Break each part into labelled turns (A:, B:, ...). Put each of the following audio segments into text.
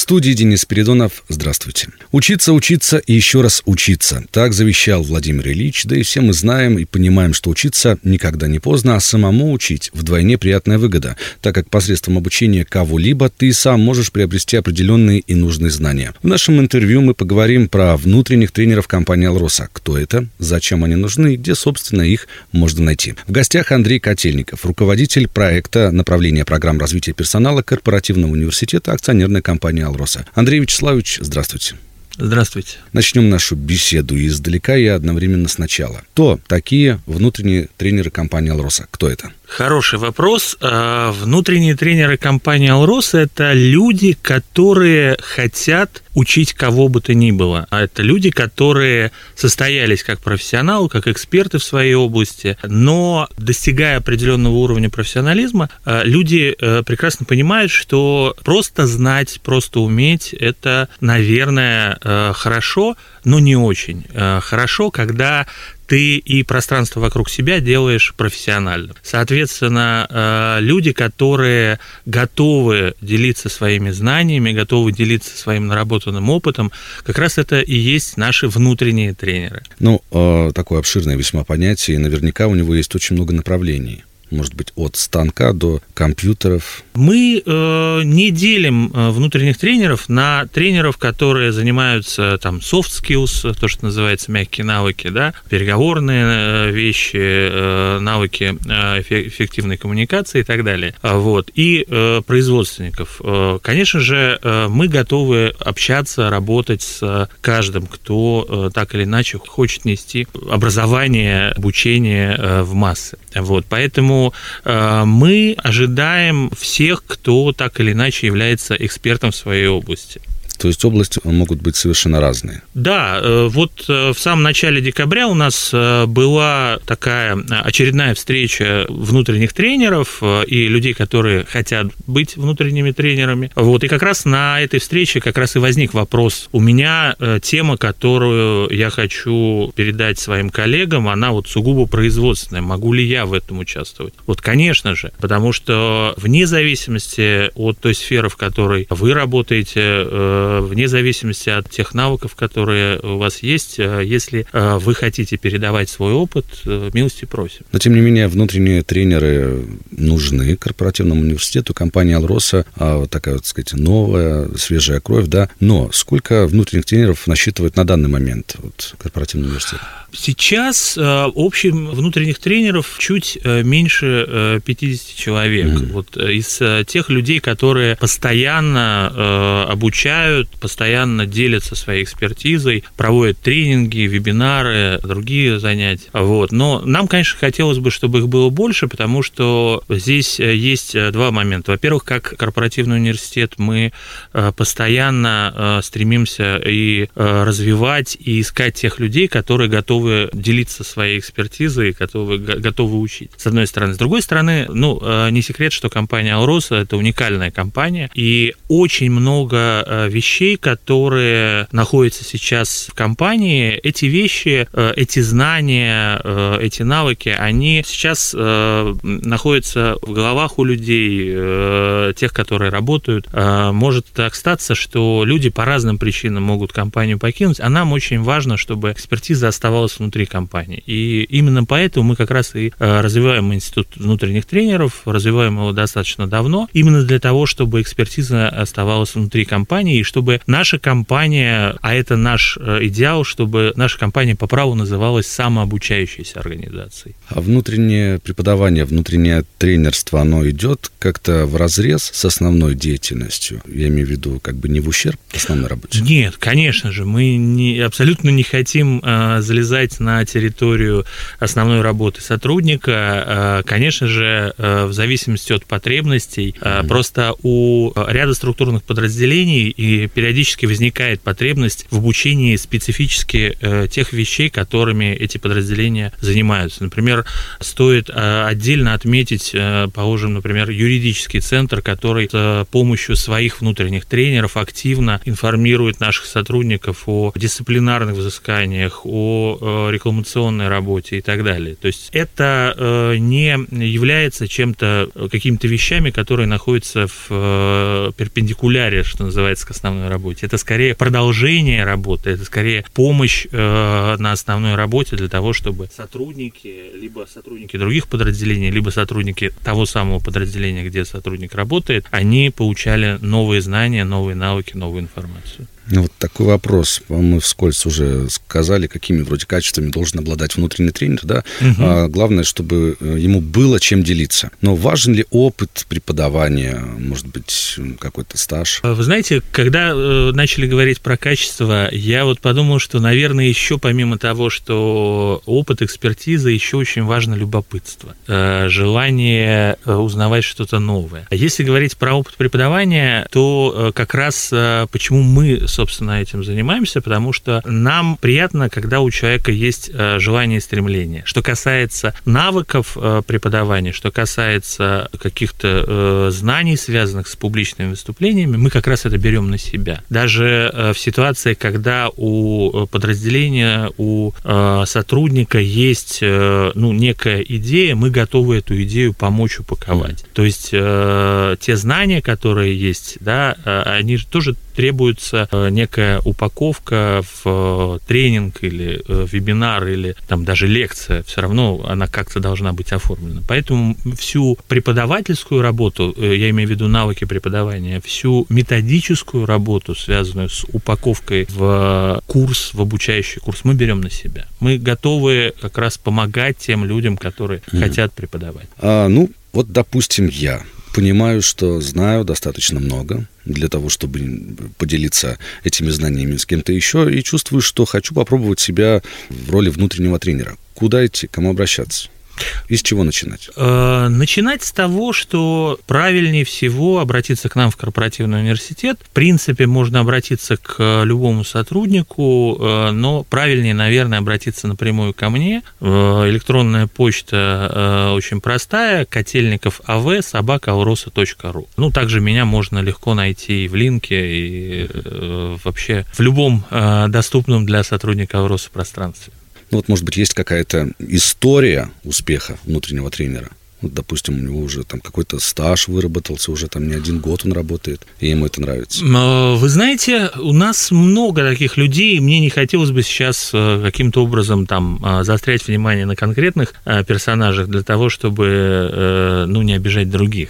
A: студии Денис Передонов. Здравствуйте. Учиться, учиться и еще раз учиться. Так завещал Владимир Ильич, да и все мы знаем и понимаем, что учиться никогда не поздно, а самому учить вдвойне приятная выгода, так как посредством обучения кого-либо ты сам можешь приобрести определенные и нужные знания. В нашем интервью мы поговорим про внутренних тренеров компании «Алроса». Кто это, зачем они нужны и где, собственно, их можно найти. В гостях Андрей Котельников, руководитель проекта направления программ развития персонала корпоративного университета акционерной компании «Алроса». Андрей Вячеславович, здравствуйте.
B: Здравствуйте.
A: Начнем нашу беседу издалека и одновременно сначала. Кто такие внутренние тренеры компании «Алроса»? Кто это?
B: Хороший вопрос. А, внутренние тренеры компании «Алроса» – это люди, которые хотят учить кого бы то ни было. А это люди, которые состоялись как профессионалы, как эксперты в своей области, но достигая определенного уровня профессионализма, а, люди э, прекрасно понимают, что просто знать, просто уметь – это, наверное, э, хорошо, но не очень э, хорошо, когда ты и пространство вокруг себя делаешь профессионально. Соответственно, э, люди, которые готовы делиться своими знаниями, готовы делиться своим наработанным опытом, как раз это и есть наши внутренние тренеры.
A: Ну, э, такое обширное весьма понятие, и наверняка у него есть очень много направлений может быть, от станка до компьютеров?
B: Мы э, не делим э, внутренних тренеров на тренеров, которые занимаются там soft skills, то, что называется мягкие навыки, да, переговорные э, вещи, э, навыки э, эффективной коммуникации и так далее. А вот. И э, производственников. Конечно же, мы готовы общаться, работать с каждым, кто так или иначе хочет нести образование, обучение в массы. Вот. Поэтому э, мы ожидаем всех, кто так или иначе является экспертом в своей области.
A: То есть области могут быть совершенно разные.
B: Да, э, вот э, в самом начале декабря у нас э, была такая очередная встреча внутренних тренеров и людей, которые хотят быть внутренними тренерами. Вот, и как раз на этой встрече как раз и возник вопрос. У меня тема, которую я хочу передать своим коллегам, она вот сугубо производственная. Могу ли я в этом участвовать? Вот, конечно же, потому что вне зависимости от той сферы, в которой вы работаете, вне зависимости от тех навыков, которые у вас есть, э, если э, вы хотите передавать свой опыт, э, милости просим.
A: Но, тем не менее, внутренние тренеры нужны корпоративному университету. Компания «Алроса» а, такая, вот, сказать, новая, свежая кровь, да. Но сколько внутренних тренеров насчитывает на данный момент вот, корпоративный университет?
B: Сейчас э, общим внутренних тренеров чуть э, меньше 50 э, человек. Mm-hmm. Вот из тех людей, которые постоянно обучают, постоянно делятся своей экспертизой, проводят тренинги, вебинары, другие занятия. Вот. Но нам, конечно, хотелось бы, чтобы их было больше, потому что здесь есть два момента. Во-первых, как корпоративный университет мы постоянно стремимся и развивать, и искать тех людей, которые готовы делиться своей экспертизой, готовы, готовы учить, с одной стороны. С другой стороны, ну, э, не секрет, что компания Алроса – это уникальная компания, и очень много э, вещей, которые находятся сейчас в компании, эти вещи, э, эти знания, эти навыки, они сейчас находятся в головах у людей, тех, которые работают. Может так статься, что люди по разным причинам могут компанию покинуть, а нам очень важно, чтобы экспертиза оставалась внутри компании. И именно поэтому мы как раз и э, развиваем институт внутренних тренеров, развиваем его достаточно давно, именно для того, чтобы экспертиза оставалась внутри компании, и чтобы наша компания, а это наш э, идеал, чтобы наша компания по праву называлась самообучающейся организацией.
A: А внутреннее преподавание, внутреннее тренерство, оно идет как-то в разрез с основной деятельностью? Я имею в виду как бы не в ущерб основной работе?
B: Нет, конечно же, мы не, абсолютно не хотим э, залезать на территорию основной работы сотрудника, э, конечно же, э, в зависимости от потребностей, mm-hmm. просто у ряда структурных подразделений, и периодически возникает потребность в обучении специфически э, тех вещей, которыми эти подразделения занимаются. Например, стоит э, отдельно отметить, э, положим, например, юридический центр, который с помощью своих внутренних тренеров активно информирует наших сотрудников о дисциплинарных взысканиях, о рекламационной работе и так далее. То есть это не является чем-то, какими-то вещами, которые находятся в перпендикуляре, что называется, к основной работе. Это скорее продолжение работы, это скорее помощь э, на основной работе для того, чтобы сотрудники, либо сотрудники других подразделений, либо сотрудники того самого подразделения, где сотрудник работает, они получали новые знания, новые навыки, новую информацию.
A: Ну, вот такой вопрос. Мы вскользь уже сказали, какими вроде качествами должен обладать внутренний тренер, да? Угу. А, главное, чтобы э, ему было чем делиться. Но важен ли опыт преподавания, может быть, какой-то стаж?
B: Вы знаете, когда э, начали говорить про качество, я вот подумал, что, наверное, еще помимо того, что опыт, экспертиза, еще очень важно любопытство, э, желание э, узнавать что-то новое. А если говорить про опыт преподавания, то э, как раз э, почему мы, собственно, этим занимаемся, потому что нам приятно, когда у человека есть э, желание и стремление. Что касается навыков э, преподавания, что касается каких-то э, знаний, связанных с публичными выступлениями, мы как раз это берем на себя. Даже в ситуации, когда у подразделения, у сотрудника есть ну, некая идея, мы готовы эту идею помочь упаковать. То есть те знания, которые есть, да, они тоже требуется э, некая упаковка в э, тренинг или э, вебинар или там даже лекция, все равно она как-то должна быть оформлена. Поэтому всю преподавательскую работу, я имею в виду навыки преподавания, всю методическую работу, связанную с упаковкой в курс, в обучающий курс, мы берем на себя. Мы готовы как раз помогать тем людям, которые mm-hmm. хотят преподавать.
A: А, ну, вот, допустим, я понимаю, что знаю достаточно много для того, чтобы поделиться этими знаниями с кем-то еще, и чувствую, что хочу попробовать себя в роли внутреннего тренера. Куда идти, кому обращаться? И с чего начинать?
B: Э, начинать с того, что правильнее всего обратиться к нам в корпоративный университет. В принципе, можно обратиться к любому сотруднику, э, но правильнее, наверное, обратиться напрямую ко мне. Э, электронная почта очень простая, котельников ав собака алроса.ру. Ну, также меня можно легко найти и в линке, и вообще в любом доступном для сотрудника Авроса пространстве.
A: Ну вот, может быть, есть какая-то история успеха внутреннего тренера? Допустим, у него уже там какой-то стаж выработался, уже там не один год он работает, и ему это нравится.
B: А, вы знаете, у нас много таких людей, и мне не хотелось бы сейчас э, каким-то образом там а, заострять внимание на конкретных э, персонажах для того, чтобы, э, ну, не обижать других.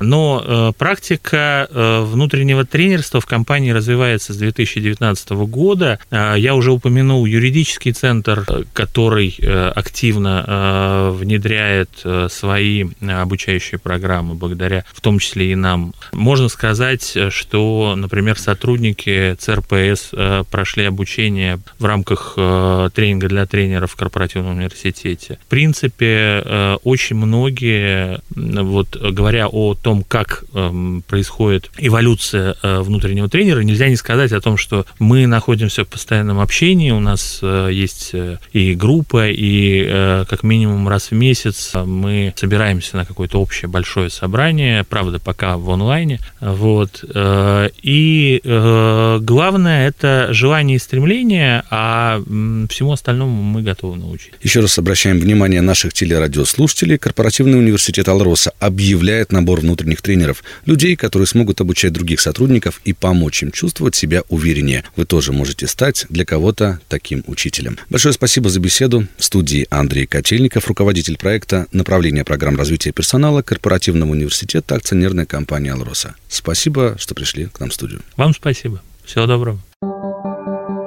B: Но практика внутреннего тренерства в компании развивается с 2019 года. Я уже упомянул юридический центр, который активно внедряет свои свои э, обучающие программы, благодаря в том числе и нам. Можно сказать, что, например, сотрудники ЦРПС э, прошли обучение в рамках э, тренинга для тренеров в корпоративном университете. В принципе, очень многие, вот говоря о том, как эм, происходит эволюция внутреннего тренера, нельзя не сказать о том, что мы находимся в постоянном общении, у нас есть и группа, и как минимум раз в месяц мы собираемся собираемся на какое-то общее большое собрание, правда, пока в онлайне, вот, э, и э, главное это желание и стремление, а всему остальному мы готовы научить.
A: Еще раз обращаем внимание наших телерадиослушателей. Корпоративный университет Алроса объявляет набор внутренних тренеров, людей, которые смогут обучать других сотрудников и помочь им чувствовать себя увереннее. Вы тоже можете стать для кого-то таким учителем. Большое спасибо за беседу. В студии Андрей Котельников, руководитель проекта направления программы программ развития персонала корпоративного университета акционерная компания «Алроса». Спасибо, что пришли к нам в студию.
B: Вам спасибо. Всего доброго.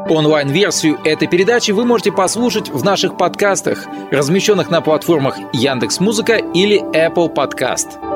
C: Онлайн-версию этой передачи вы можете послушать в наших подкастах, размещенных на платформах Яндекс.Музыка или Apple Podcast.